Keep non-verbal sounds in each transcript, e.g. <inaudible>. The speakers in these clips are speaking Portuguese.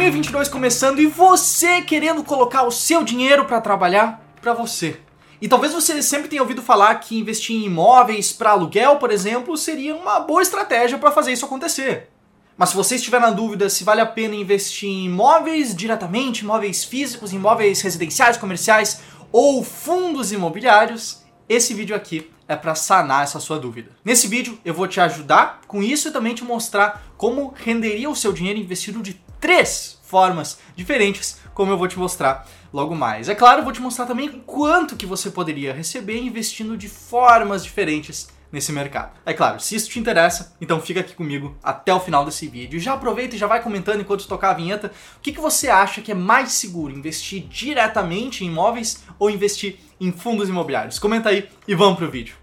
2022 começando e você querendo colocar o seu dinheiro para trabalhar para você. E talvez você sempre tenha ouvido falar que investir em imóveis para aluguel, por exemplo, seria uma boa estratégia para fazer isso acontecer. Mas se você estiver na dúvida se vale a pena investir em imóveis diretamente, imóveis físicos, imóveis residenciais, comerciais ou fundos imobiliários, esse vídeo aqui é para sanar essa sua dúvida. Nesse vídeo eu vou te ajudar com isso e também te mostrar como renderia o seu dinheiro investido de três formas diferentes, como eu vou te mostrar logo mais. É claro, vou te mostrar também quanto que você poderia receber investindo de formas diferentes nesse mercado. É claro, se isso te interessa, então fica aqui comigo até o final desse vídeo. Já aproveita e já vai comentando enquanto tocar a vinheta. O que, que você acha que é mais seguro, investir diretamente em imóveis ou investir em fundos imobiliários? Comenta aí e vamos pro vídeo.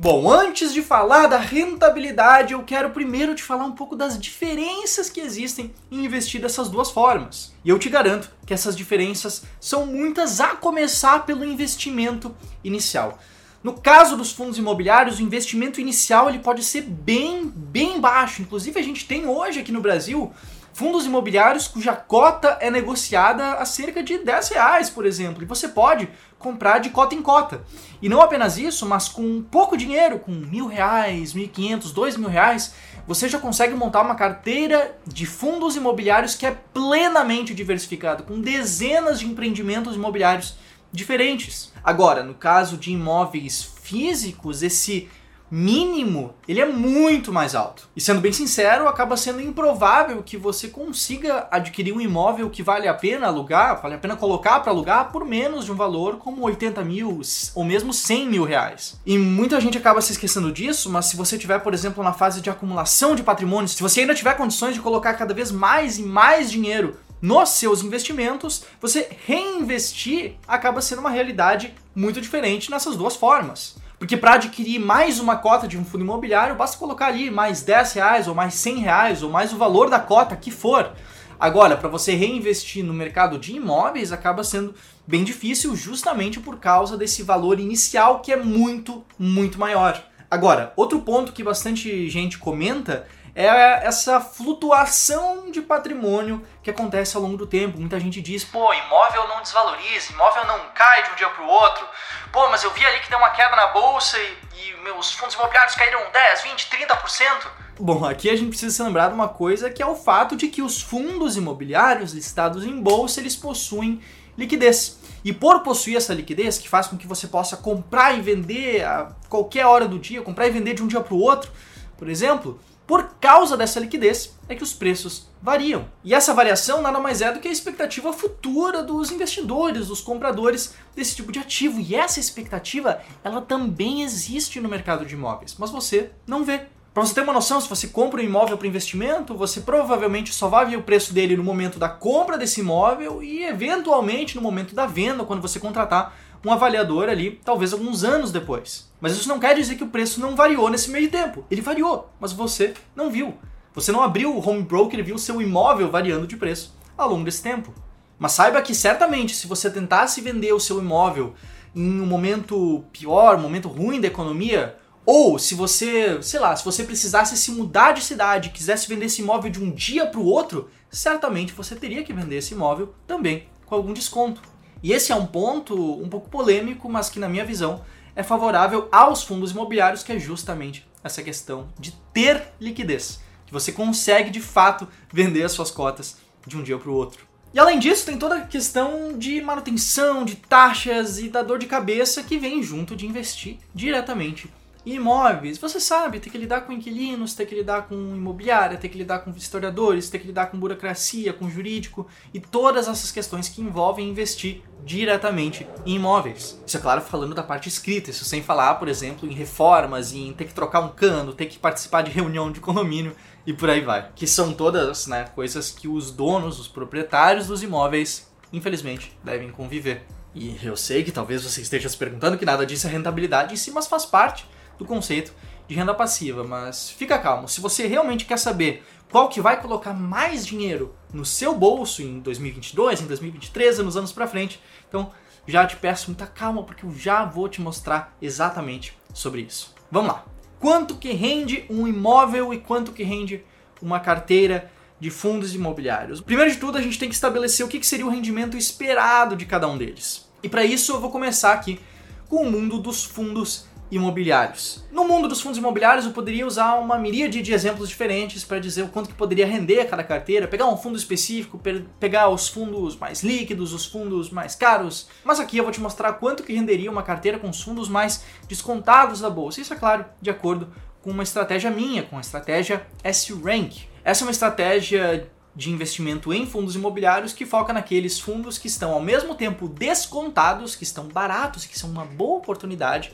Bom, antes de falar da rentabilidade, eu quero primeiro te falar um pouco das diferenças que existem em investir dessas duas formas. E eu te garanto que essas diferenças são muitas, a começar pelo investimento inicial. No caso dos fundos imobiliários, o investimento inicial ele pode ser bem, bem baixo. Inclusive, a gente tem hoje aqui no Brasil fundos imobiliários cuja cota é negociada a cerca de 10 reais, por exemplo. E você pode comprar de cota em cota. E não apenas isso, mas com pouco dinheiro, com mil reais, mil e quinhentos, dois mil reais, você já consegue montar uma carteira de fundos imobiliários que é plenamente diversificada, com dezenas de empreendimentos imobiliários diferentes. Agora, no caso de imóveis físicos, esse mínimo, ele é muito mais alto. E sendo bem sincero, acaba sendo improvável que você consiga adquirir um imóvel que vale a pena alugar, vale a pena colocar para alugar por menos de um valor como 80 mil ou mesmo 100 mil reais. E muita gente acaba se esquecendo disso, mas se você tiver, por exemplo, na fase de acumulação de patrimônio, se você ainda tiver condições de colocar cada vez mais e mais dinheiro nos seus investimentos, você reinvestir acaba sendo uma realidade muito diferente nessas duas formas. Porque para adquirir mais uma cota de um fundo imobiliário, basta colocar ali mais 10 reais, ou mais 100 reais, ou mais o valor da cota que for. Agora, para você reinvestir no mercado de imóveis, acaba sendo bem difícil justamente por causa desse valor inicial que é muito, muito maior. Agora, outro ponto que bastante gente comenta é essa flutuação de patrimônio que acontece ao longo do tempo. Muita gente diz, pô, imóvel não desvaloriza, imóvel não cai de um dia para o outro. Pô, mas eu vi ali que deu uma queda na bolsa e, e meus fundos imobiliários caíram 10, 20, 30%. Bom, aqui a gente precisa se lembrar de uma coisa que é o fato de que os fundos imobiliários listados em bolsa, eles possuem liquidez. E por possuir essa liquidez, que faz com que você possa comprar e vender a qualquer hora do dia, comprar e vender de um dia para o outro, por exemplo, por causa dessa liquidez é que os preços variam. E essa variação nada mais é do que a expectativa futura dos investidores, dos compradores desse tipo de ativo. E essa expectativa, ela também existe no mercado de imóveis, mas você não vê. Para você ter uma noção, se você compra um imóvel para investimento, você provavelmente só vai ver o preço dele no momento da compra desse imóvel e eventualmente no momento da venda, quando você contratar um avaliador ali, talvez alguns anos depois. Mas isso não quer dizer que o preço não variou nesse meio tempo. Ele variou, mas você não viu. Você não abriu o home broker e viu o seu imóvel variando de preço ao longo desse tempo. Mas saiba que certamente se você tentasse vender o seu imóvel em um momento pior, um momento ruim da economia, ou se você, sei lá, se você precisasse se mudar de cidade, quisesse vender esse imóvel de um dia para o outro, certamente você teria que vender esse imóvel também com algum desconto. E esse é um ponto um pouco polêmico, mas que na minha visão é favorável aos fundos imobiliários, que é justamente essa questão de ter liquidez, que você consegue de fato vender as suas cotas de um dia para o outro. E além disso, tem toda a questão de manutenção, de taxas e da dor de cabeça que vem junto de investir diretamente imóveis, você sabe, tem que lidar com inquilinos, tem que lidar com imobiliária, tem que lidar com historiadores, tem que lidar com burocracia, com jurídico e todas essas questões que envolvem investir diretamente em imóveis. Isso é claro falando da parte escrita, isso sem falar, por exemplo, em reformas, em ter que trocar um cano, ter que participar de reunião de condomínio e por aí vai. Que são todas né, coisas que os donos, os proprietários dos imóveis, infelizmente, devem conviver. E eu sei que talvez você esteja se perguntando que nada disso é rentabilidade em si, mas faz parte do conceito de renda passiva, mas fica calmo. Se você realmente quer saber qual que vai colocar mais dinheiro no seu bolso em 2022, em 2023 e nos anos para frente, então já te peço muita calma porque eu já vou te mostrar exatamente sobre isso. Vamos lá. Quanto que rende um imóvel e quanto que rende uma carteira de fundos imobiliários? Primeiro de tudo, a gente tem que estabelecer o que seria o rendimento esperado de cada um deles. E para isso eu vou começar aqui com o mundo dos fundos imobiliários. No mundo dos fundos imobiliários, eu poderia usar uma miríade de exemplos diferentes para dizer o quanto que poderia render cada carteira, pegar um fundo específico, pegar os fundos mais líquidos, os fundos mais caros. Mas aqui eu vou te mostrar quanto que renderia uma carteira com os fundos mais descontados da bolsa. Isso é claro, de acordo com uma estratégia minha, com a estratégia S-Rank. Essa é uma estratégia de investimento em fundos imobiliários que foca naqueles fundos que estão ao mesmo tempo descontados, que estão baratos, que são uma boa oportunidade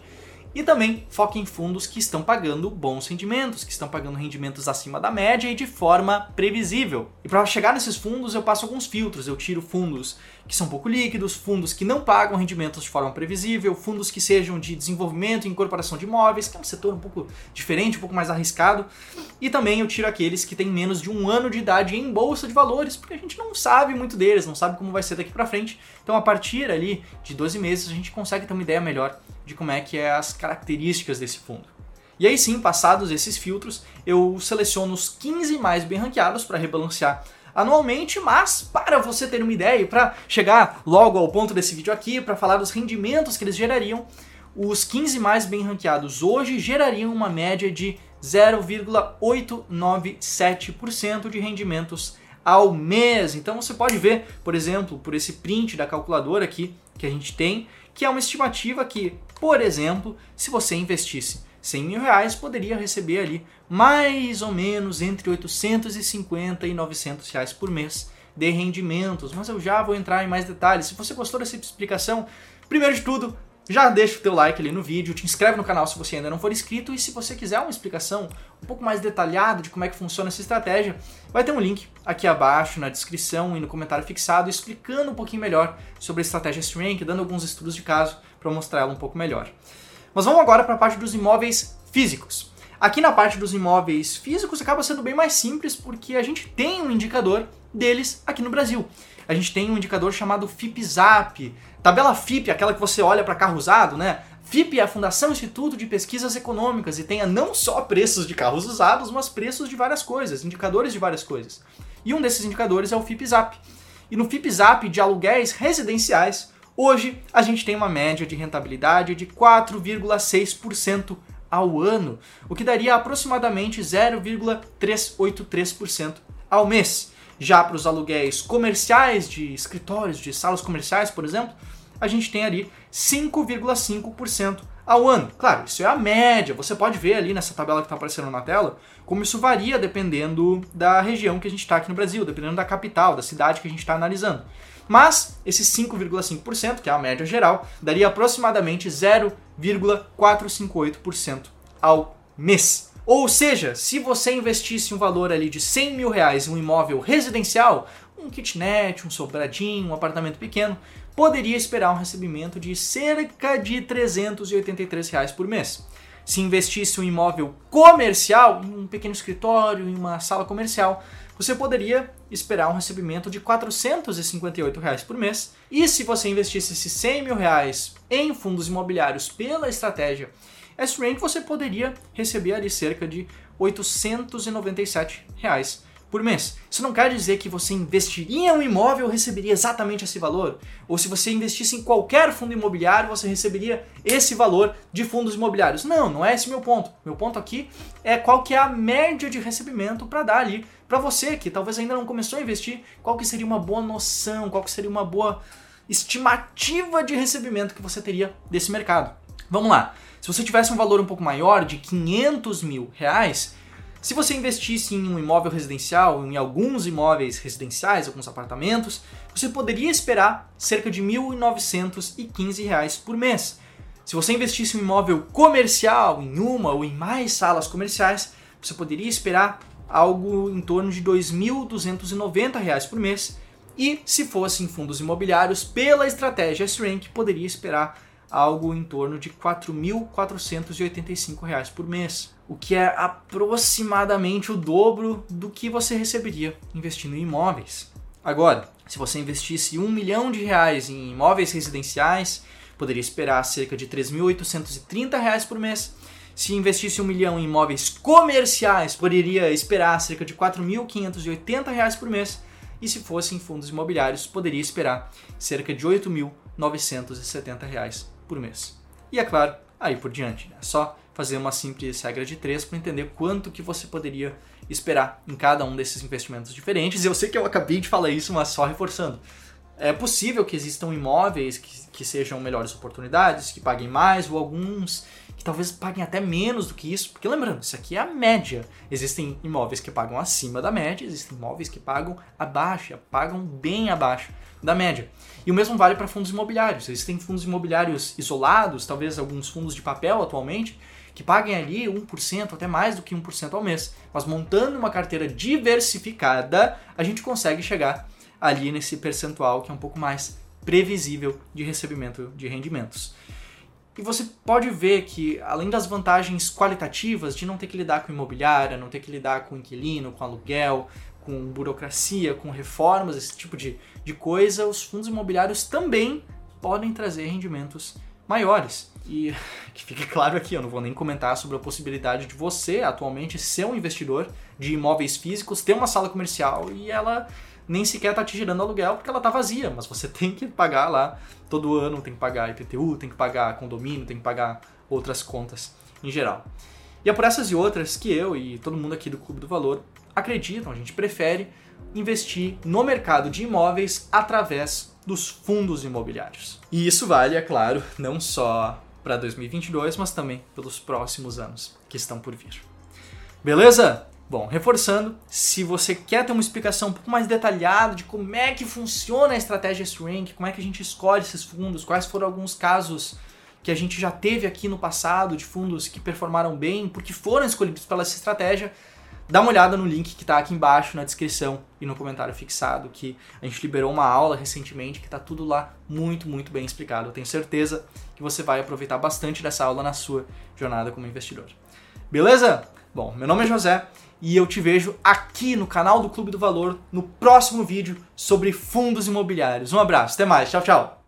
e também foca em fundos que estão pagando bons rendimentos, que estão pagando rendimentos acima da média e de forma previsível. E para chegar nesses fundos, eu passo alguns filtros. Eu tiro fundos que são pouco líquidos, fundos que não pagam rendimentos de forma previsível, fundos que sejam de desenvolvimento e incorporação de imóveis, que é um setor um pouco diferente, um pouco mais arriscado. E também eu tiro aqueles que têm menos de um ano de idade em bolsa de valores, porque a gente não sabe muito deles, não sabe como vai ser daqui para frente. Então, a partir ali de 12 meses, a gente consegue ter uma ideia melhor de como é que é as características desse fundo. E aí sim, passados esses filtros, eu seleciono os 15 mais bem ranqueados para rebalancear anualmente, mas para você ter uma ideia e para chegar logo ao ponto desse vídeo aqui, para falar dos rendimentos que eles gerariam, os 15 mais bem ranqueados hoje gerariam uma média de 0,897% de rendimentos ao mês. Então você pode ver, por exemplo, por esse print da calculadora aqui que a gente tem, que é uma estimativa que, por exemplo, se você investisse 100 mil reais, poderia receber ali mais ou menos entre 850 e 900 reais por mês de rendimentos. Mas eu já vou entrar em mais detalhes. Se você gostou dessa explicação, primeiro de tudo, já deixa o teu like ali no vídeo, te inscreve no canal se você ainda não for inscrito e se você quiser uma explicação um pouco mais detalhada de como é que funciona essa estratégia, vai ter um link aqui abaixo na descrição e no comentário fixado explicando um pouquinho melhor sobre a estratégia Strength, dando alguns estudos de caso para mostrar ela um pouco melhor. Mas vamos agora para a parte dos imóveis físicos. Aqui na parte dos imóveis físicos acaba sendo bem mais simples porque a gente tem um indicador deles aqui no Brasil. A gente tem um indicador chamado FIPZAP, tabela FIP, aquela que você olha para carro usado, né? FIP é a Fundação Instituto de Pesquisas Econômicas e tem não só preços de carros usados, mas preços de várias coisas, indicadores de várias coisas. E um desses indicadores é o FIPZAP. E no FIPZAP de aluguéis residenciais, hoje a gente tem uma média de rentabilidade de 4,6% ao ano, o que daria aproximadamente 0,383% ao mês. Já para os aluguéis comerciais de escritórios, de salas comerciais, por exemplo, a gente tem ali 5,5% ao ano. Claro, isso é a média. Você pode ver ali nessa tabela que está aparecendo na tela como isso varia dependendo da região que a gente está aqui no Brasil, dependendo da capital, da cidade que a gente está analisando. Mas esse 5,5%, que é a média geral, daria aproximadamente 0,458% ao mês. Ou seja, se você investisse um valor ali de 100 mil reais em um imóvel residencial, um kitnet, um sobradinho, um apartamento pequeno, poderia esperar um recebimento de cerca de 383 reais por mês. Se investisse um imóvel comercial, em um pequeno escritório, em uma sala comercial, você poderia esperar um recebimento de 458 reais por mês. E se você investisse esses 100 mil reais em fundos imobiliários pela estratégia S-Rank, você poderia receber ali cerca de 897 reais por mês. Isso não quer dizer que você investiria em um imóvel receberia exatamente esse valor, ou se você investisse em qualquer fundo imobiliário, você receberia esse valor de fundos imobiliários. Não, não é esse meu ponto. Meu ponto aqui é qual que é a média de recebimento para dar ali para você que talvez ainda não começou a investir, qual que seria uma boa noção, qual que seria uma boa estimativa de recebimento que você teria desse mercado. Vamos lá. Se você tivesse um valor um pouco maior, de 500 mil reais, se você investisse em um imóvel residencial, em alguns imóveis residenciais, alguns apartamentos, você poderia esperar cerca de R$ 1.915 por mês. Se você investisse em um imóvel comercial, em uma ou em mais salas comerciais, você poderia esperar algo em torno de R$ 2.290 por mês. E se fosse em fundos imobiliários, pela estratégia S-Rank, poderia esperar algo em torno de R$ 4.485 por mês, o que é aproximadamente o dobro do que você receberia investindo em imóveis. Agora, se você investisse um milhão de reais em imóveis residenciais, poderia esperar cerca de 3.830 reais por mês. Se investisse um milhão em imóveis comerciais, poderia esperar cerca de 4.580 reais por mês. E se fosse em fundos imobiliários, poderia esperar cerca de 8.970 reais por mês. E é claro, aí por diante. Né? Só fazer uma simples regra de três para entender quanto que você poderia esperar em cada um desses investimentos diferentes. Eu sei que eu acabei de falar isso, mas só reforçando. É possível que existam imóveis que, que sejam melhores oportunidades, que paguem mais, ou alguns que talvez paguem até menos do que isso. Porque lembrando, isso aqui é a média. Existem imóveis que pagam acima da média, existem imóveis que pagam abaixo, pagam bem abaixo da média. E o mesmo vale para fundos imobiliários. Existem fundos imobiliários isolados, talvez alguns fundos de papel atualmente, que paguem ali 1%, até mais do que 1% ao mês. Mas montando uma carteira diversificada, a gente consegue chegar ali nesse percentual que é um pouco mais previsível de recebimento de rendimentos. E você pode ver que, além das vantagens qualitativas de não ter que lidar com imobiliária, não ter que lidar com inquilino, com aluguel, com burocracia, com reformas, esse tipo de, de coisa, os fundos imobiliários também podem trazer rendimentos maiores. E <laughs> que fique claro aqui, eu não vou nem comentar sobre a possibilidade de você atualmente ser um investidor de imóveis físicos, ter uma sala comercial e ela nem sequer está te gerando aluguel porque ela está vazia, mas você <laughs> tem que pagar lá todo ano, tem que pagar IPTU, tem que pagar condomínio, tem que pagar outras contas em geral. E é por essas e outras que eu e todo mundo aqui do Clube do Valor acreditam, a gente prefere investir no mercado de imóveis através dos fundos imobiliários. E isso vale, é claro, não só para 2022, mas também pelos próximos anos que estão por vir. Beleza? Bom, reforçando, se você quer ter uma explicação um pouco mais detalhada de como é que funciona a estratégia S-Rank, como é que a gente escolhe esses fundos, quais foram alguns casos que a gente já teve aqui no passado de fundos que performaram bem, porque foram escolhidos pela essa estratégia, dá uma olhada no link que está aqui embaixo na descrição e no comentário fixado, que a gente liberou uma aula recentemente que está tudo lá muito, muito bem explicado. Eu tenho certeza que você vai aproveitar bastante dessa aula na sua jornada como investidor. Beleza? Bom, meu nome é José e eu te vejo aqui no canal do Clube do Valor no próximo vídeo sobre fundos imobiliários. Um abraço, até mais, tchau, tchau!